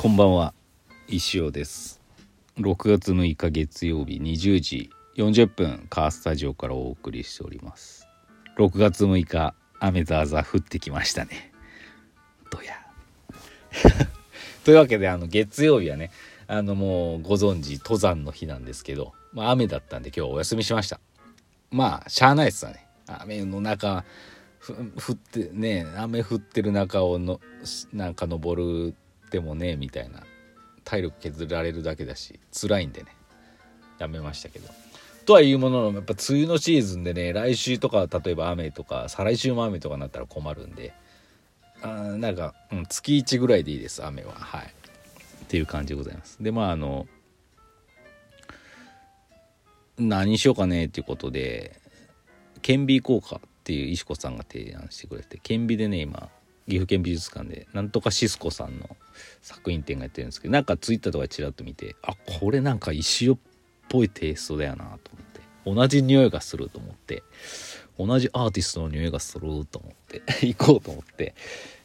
こんばんは。石尾です。6月6日月曜日20時40分カースタジオからお送りしております。6月6日雨ざーざー降ってきましたね。どや。というわけであの月曜日はねあのもうご存知登山の日なんですけど、まあ、雨だったんで今日お休みしました。まあしゃあないっすわね。雨の中降ってね雨降ってる中をのなんか登るでもねみたいな。体力削られるだけだし辛いんでね。やめましたけど。とはいうもののやっぱ梅雨のシーズンでね来週とか例えば雨とか再来週も雨とかになったら困るんで。あなんか、うん、月1ぐらいでいいです雨は。はい。っていう感じでございます。でまああの何しようかねっていうことで顕微効果っていう石子さんが提案してくれて顕微でね今岐阜県美術館でなんとかシスコさんの作品展がやってるんですけどなんかツイッターとかちらっと見てあこれなんか石尾っぽいテイストだよなと思って同じ匂いがすると思って同じアーティストの匂いがすると思って 行こうと思って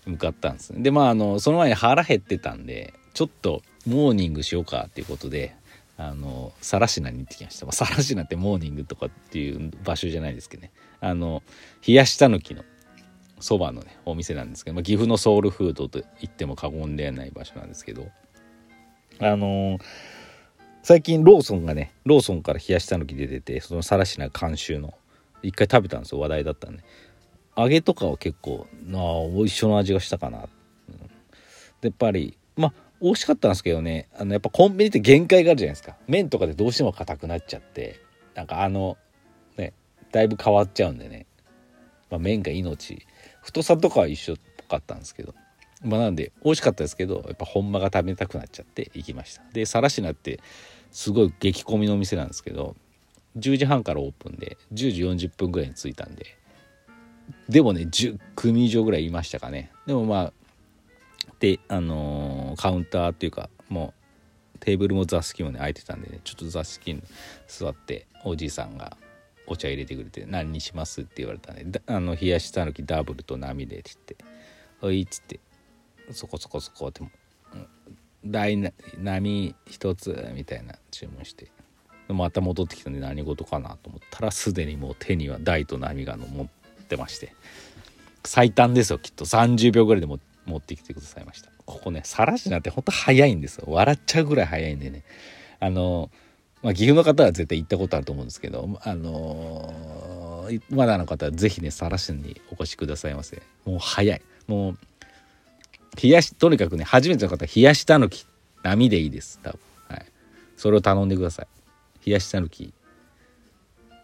向かったんですでまああのその前に腹減ってたんでちょっとモーニングしようかっていうことであの更科に行ってきました。更科ってモーニングとかっていう場所じゃないですけどね。あの冷やしたぬきのそばのねお店なんですけど、まあ、岐阜のソウルフードと言っても過言ではない場所なんですけどあのー、最近ローソンがねローソンから冷やしたぬき出ててそのさらしな監修の一回食べたんですよ話題だったんで。揚げとかは結構なあ一緒の味がしたかな、うん、でやっぱりまあ美味しかったんですけどねあのやっぱコンビニって限界があるじゃないですか。麺とかでどうしても硬くなっちゃってなんかあのねだいぶ変わっちゃうんでね、まあ、麺が命。太さとかは一緒っぽかったんですけど。まあなんで美味しかったですけどやっぱ本場が食べたくなっちゃって行きました。で更科ってすごい激混みのお店なんですけど10時半からオープンで10時40分ぐらいに着いたんで。でもね10組以上ぐらいいましたかね。でもまあであのー、カウンターっていうかもうテーブルも座敷もね空いてたんでねちょっと座敷に座っておじいさんがお茶入れてくれて「何にします?」って言われたんで「あの冷やしたぬきダブルと波で」って言って「おい」っつってそこそこそこって「大波一つ」みたいな注文してまた戻ってきたんで何事かなと思ったらすでにもう手には大と波がの持ってまして最短ですよきっと。30秒ぐらいでも持ってきてくださいました。ここねさらしなんてほんと早いんですよ。笑っちゃうぐらい早いんでね。あのまあ、岐阜の方は絶対行ったことあると思うんですけど、あのー、まだの方は是非ねさらしにお越しくださいませ。もう早い。もう冷やしとにかくね初めての方は冷やしたぬき波でいいです。多分。はい。それを頼んでください。冷やしたぬき。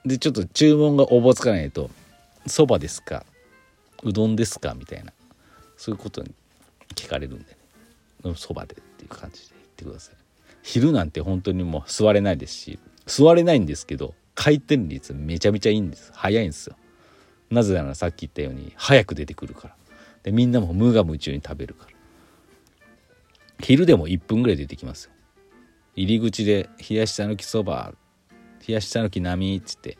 でちょっと注文がおぼつかないとそばですか？うどんですか？みたいな。そういうことに聞かれるんでね。そばでっていう感じで言ってください。昼なんて本当にもう座れないですし座れないんですけど回転率めちゃめちゃいいんです。早いんですよ。なぜならさっき言ったように早く出てくるから。でみんなも無我夢中に食べるから。昼でも1分ぐらい出てきますよ。入り口で「冷やしたぬきそば」「冷やしたぬき並」っつって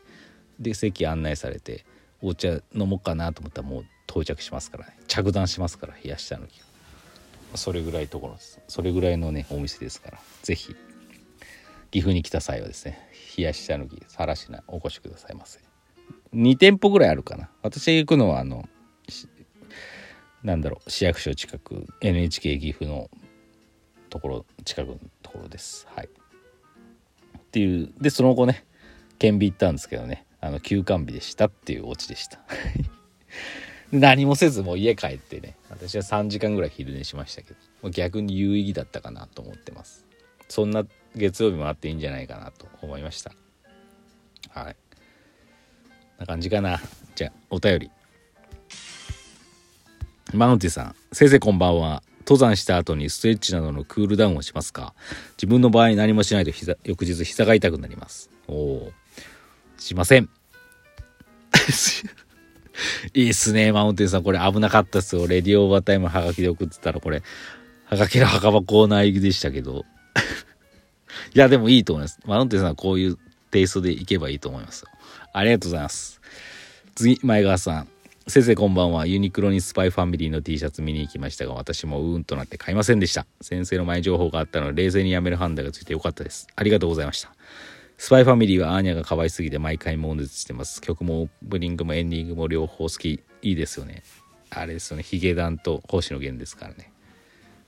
で席案内されてお茶飲もうかなと思ったらもう到着しますからね。着弾しますから冷やしたぬきが。それぐらいところです。それぐらいのねお店ですから。是非岐阜に来た際はですね冷やしたぬきさらしなお越しくださいませ。2店舗ぐらいあるかな。私が行くのはあのなんだろう市役所近く NHK 岐阜のところ近くのところです。はい。っていうでその後ね顕微行ったんですけどねあの休館日でしたっていうオチでした。何もせずもう家帰ってね。私は3時間ぐらい昼寝しましたけど。逆に有意義だったかなと思ってます。そんな月曜日もあっていいんじゃないかなと思いました。はい。な感じかな。じゃあお便り。マウンティさん。先生こんばんは。登山した後にストレッチなどのクールダウンをしますか？自分の場合何もしないと翌日膝が痛くなります。おおしません。いいっすね、マウンテンさん。これ危なかったっすよ。レディオオーバータイムはがきで送ってたら、これ、はがきの墓場コーナー行きでしたけど。いや、でもいいと思います。マウンテンさんはこういうテイストでいけばいいと思います。ありがとうございます。次、前川さん。先生こんばんはユニクロにスパイファミリーの T シャツ見に行きましたが私もうーんとなって買いませんでした先生の前情報があったので冷静にやめる判断がついてよかったですありがとうございましたスパイファミリーはアーニャが可愛すぎて毎回悶絶してます。曲もオープニングもエンディングも両方好き。いいですよね。あれですよね。ヒゲダンと星野源ですからね。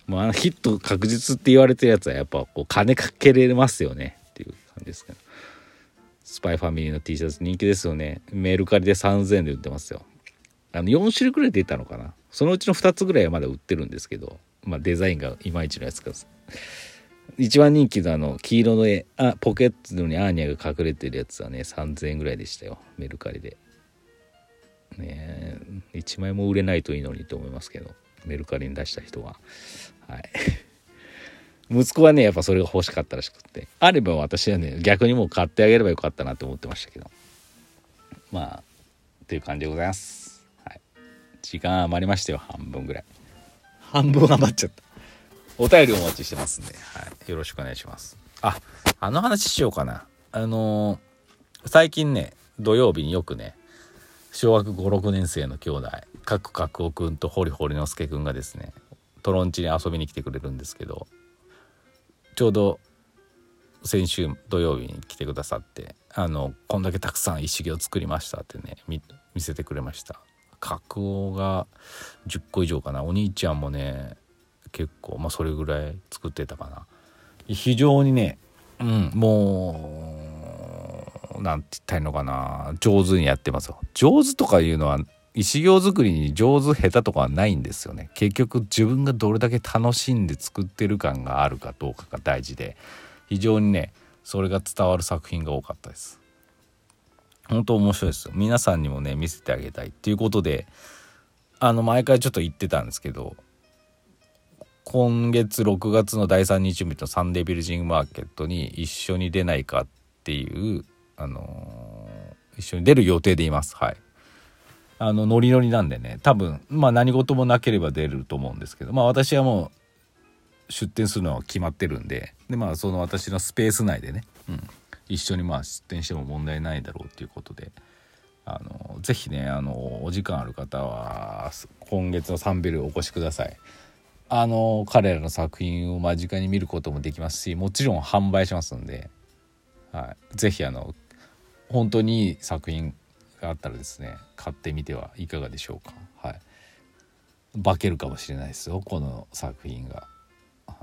もうあのヒット確実って言われてるやつはやっぱこう金かけれますよね。っていう感じですけど。スパイファミリーの T シャツ人気ですよね。メルカリで3000円で売ってますよ。あの4種類くらい出たのかな。そのうちの2つぐらいはまだ売ってるんですけど、まあ、デザインがいまいちのやつか。一番人気のあの黄色の絵。あポケットにアーニャが隠れてるやつはね3000円ぐらいでしたよ。メルカリで。ねえ1枚も売れないといいのにと思いますけど。メルカリに出した人は。はい。息子はねやっぱそれが欲しかったらしくて。あれば私はね逆にもう買ってあげればよかったなと思ってましたけど。まあっていう感じでございます。はい。時間余りましたよ。半分ぐらい。半分余っちゃった。お便りお待ちしてますんで、はい、よろしくお願いします。ああの話しようかな。あのー、最近ね土曜日によくね小学56年生の兄弟角角尾くんと堀堀之助くんがですねトロンチに遊びに来てくれるんですけどちょうど先週土曜日に来てくださってあのこんだけたくさん石毛を作りましたってね見せてくれました。角尾が10個以上かな。お兄ちゃんもね結構まあそれぐらい作ってたかな。非常にねうんもう何て言ったらいいのかな。上手にやってますよ。上手とかいうのは石行作りに上手下手とかはないんですよね。結局自分がどれだけ楽しんで作ってる感があるかどうかが大事で。非常にねそれが伝わる作品が多かったです。本当面白いですよ。皆さんにもね見せてあげたいっていうことであの毎回ちょっと言ってたんですけど今月6月の第3日曜日のサンデービルジングマーケットに一緒に出ないかっていうあのー、一緒に出る予定でいます。はい。あのノリノリなんでね。多分まあ何事もなければ出ると思うんですけど。まあ私はもう出店するのは決まってるんで。でまあその私のスペース内でね、うん、一緒にまあ出店しても問題ないだろうっていうことで。あのぜひねあのお時間ある方は今月のサンベルお越しください。あの彼らの作品を間近に見ることもできますしもちろん販売しますんで、はい、ぜひあの本当にいい作品があったらですね買ってみてはいかがでしょうか。はい。化けるかもしれないですよこの作品が、は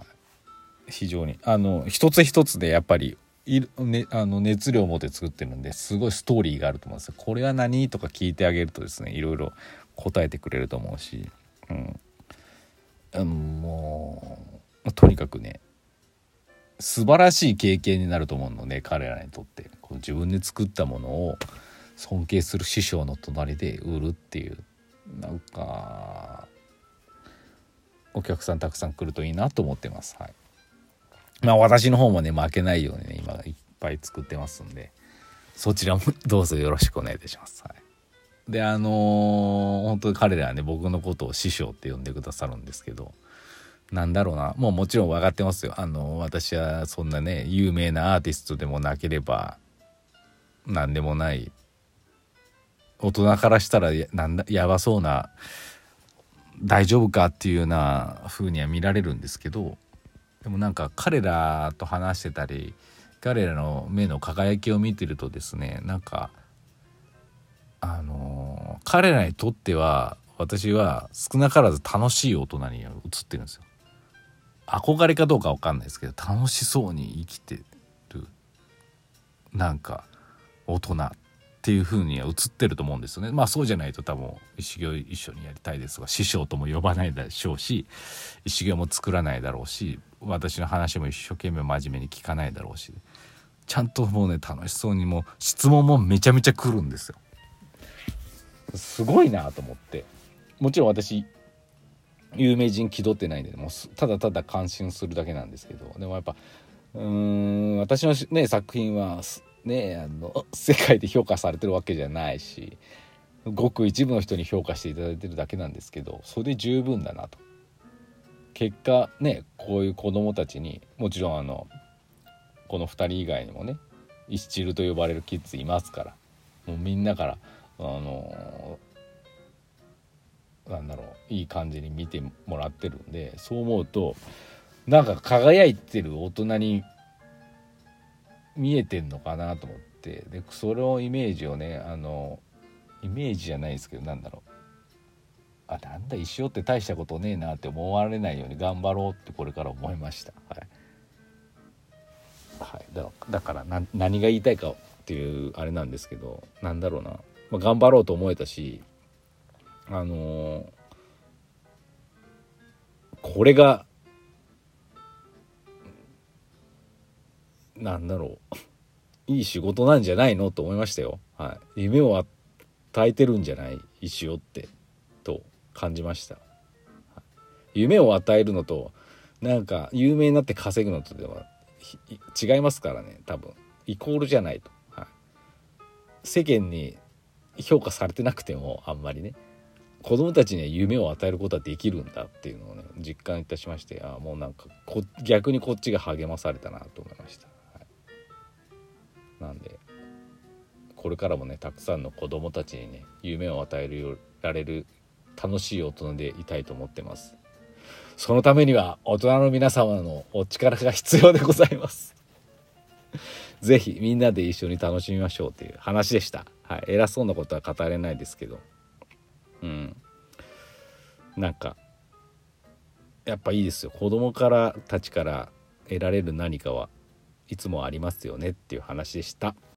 い、非常にあの一つ一つでやっぱりいね、あの熱量を持って作ってるんですごいストーリーがあると思うんですよ。これは何？とか聞いてあげるとですねいろいろ答えてくれると思うし、うん、あのもうとにかくね素晴らしい経験になると思うので彼らにとって。こう自分で作ったものを尊敬する師匠の隣で売るっていう。なんかお客さんたくさん来るといいなと思ってます。はい、まあ私の方もね負けないようにね今いっぱい作ってますんで。そちらもどうぞよろしくお願いいたします。はい、であのー、本当に彼らはね僕のことを師匠って呼んでくださるんですけどなんだろうな。もうもちろん分かってますよ。あの私はそんなね有名なアーティストでもなければ何でもない。大人からしたらなんだやばそうな大丈夫かっていうような風には見られるんですけどでもなんか彼らと話してたり彼らの目の輝きを見てるとですねなんかあの彼らにとっては私は少なからず楽しい大人に映ってるんですよ。憧れかどうか分かんないですけど楽しそうに生きてるなんか大人っていう風には映ってると思うんですよねまあそうじゃないと多分石行一緒にやりたいですが師匠とも呼ばないでしょうし石行も作らないだろうし私の話も一生懸命真面目に聞かないだろうしちゃんともうね楽しそうにもう質問もめちゃめちゃ来るんですよすごいなと思って。もちろん私有名人気取ってないんでもうただただ感心するだけなんですけど。でもやっぱうーん私のね作品はねあの世界で評価されてるわけじゃないしごく一部の人に評価していただいてるだけなんですけどそれで十分だなと。結果ねこういう子供たちにもちろんあのこの2人以外にもねイスチルと呼ばれるキッズいますからもうみんなからあのなんだろういい感じに見てもらってるんでそう思うとなんか輝いてる大人に見えてんのかなと思ってでそれをイメージをねあのイメージじゃないですけどなんだろう。あなんだ石尾って大したことねえなって思われないように頑張ろうってこれから思いました。はい、はい、だだから何が言いたいかっていうあれなんですけどなんだろうな、まあ、頑張ろうと思えたしあのー、これがなんだろう いい仕事なんじゃないのと思いましたよ。はい、夢を与えてるんじゃない？石尾ってと感じました。夢を与えるのとなんか有名になって稼ぐのとでは違いますからね多分。イコールじゃないと、はい、世間に評価されてなくてもあんまりね。子供たちには夢を与えることはできるんだっていうのをね実感いたしましてあもうなんかこ逆にこっちが励まされたなと思いました、はい、なんでこれからもねたくさんの子供たちにね夢を与えるられる楽しい大人でいたいと思ってます。そのためには大人の皆様のお力が必要でございます。是非みんなで一緒に楽しみましょうという話でした。はい偉そうなことは語れないですけど。うん。なんかやっぱいいですよ。子供からたちから得られる何かはいつもありますよねっていう話でした。